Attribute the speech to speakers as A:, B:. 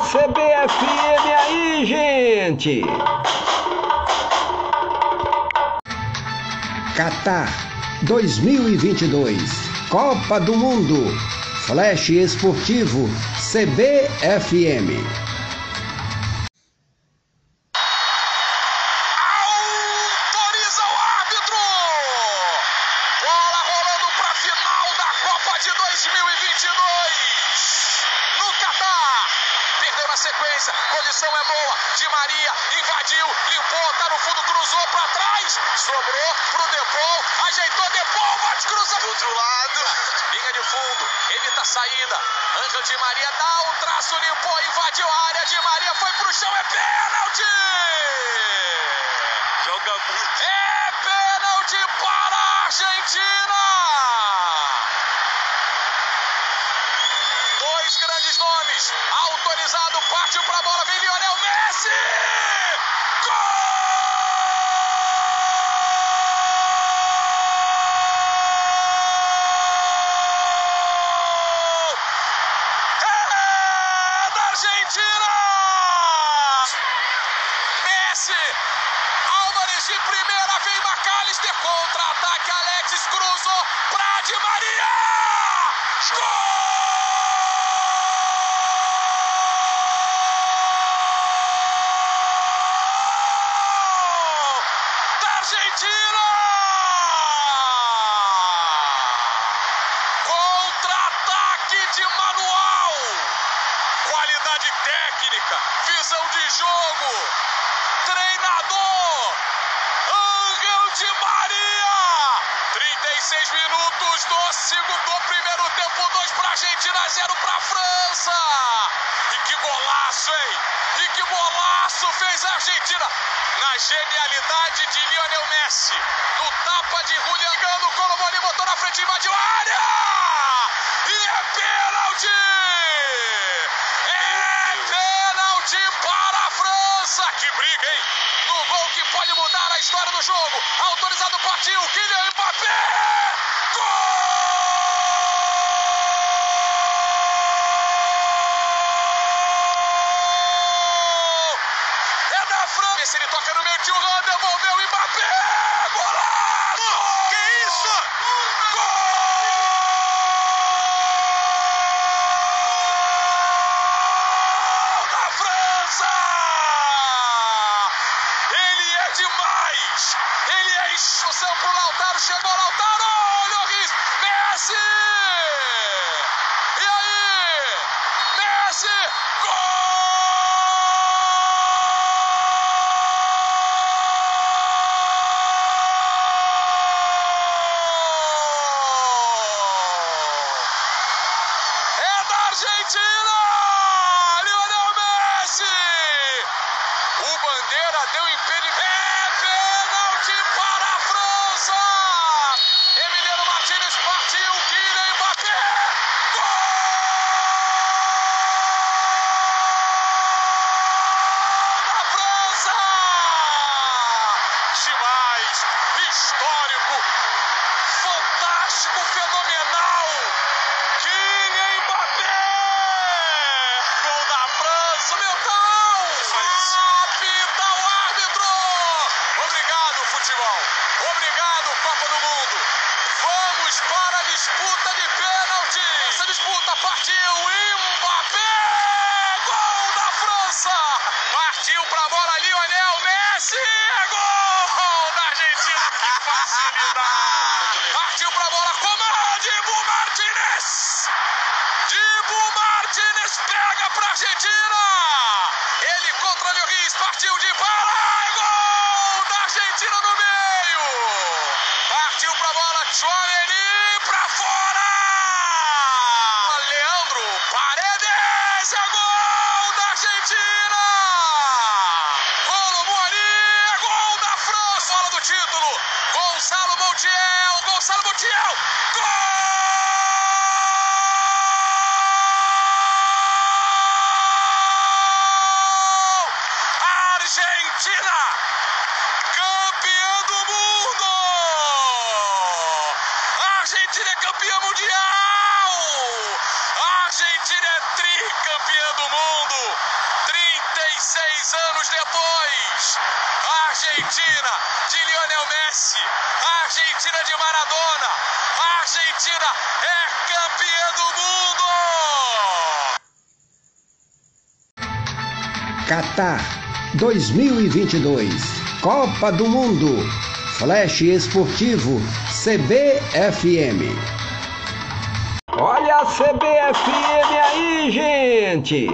A: CBFM aí, gente! Qatar 2022 Copa do Mundo Flash Esportivo CBFM
B: sequência, condição é boa. Di Maria invadiu, limpou, tá no fundo, cruzou para trás. Sobrou pro Depol, ajeitou Depol, bate, cruza do outro lado. Linha de fundo, evita a saída. Ângelo Di Maria dá o um traço, limpou, invadiu a área. Di Maria foi pro chão, é pênalti! Joga muito. É Qualidade técnica, visão de jogo. Treinador Angel de Maria. 36 minutos do segundo primeiro tempo, 2 para Argentina, 0 para França. E que golaço, hein? E que golaço fez a Argentina na genialidade de Lionel Messi. No tapa de Julian Gano, Colomoni botou na frente, invadiu a área! E é pênalti! É a história do jogo. Autorizado partiu, Kylian Mbappé! Gol! França, ele toca no meio, tio Ram, devolveu o Mbappé! Golaço! Que isso? Gol! da França! Ele é Ele é expulsão pro Lautaro, chegou Lautaro! Olha o Riz! Messi! E aí? Messi! Gol! Argentina! Lionel Messi! O Bandeira deu impedimento. Futebol! Obrigado, Copa do Mundo! Vamos para a disputa de pênalti! Essa disputa partiu Mbappé! Gol da França! Partiu para a bola Lionel Messi! É gol da Argentina! Que facilidade! Partiu para a bola comando Dibu Martinez! Dibu Martinez pega para a Argentina! Para a bola, Chouameni para fora! Leandro Paredes, é gol da Argentina! Colomoni, é gol da França! Bola do título, Gonçalo Montiel, Gonçalo Montiel, gol! Argentina, Mundial! A Argentina é tricampeã do mundo! 36 anos depois! A Argentina de Lionel Messi! A Argentina de Maradona! A Argentina é campeã
A: do mundo! Qatar 2022 Copa do Mundo Flash Esportivo CBFM CBFM aí, gente!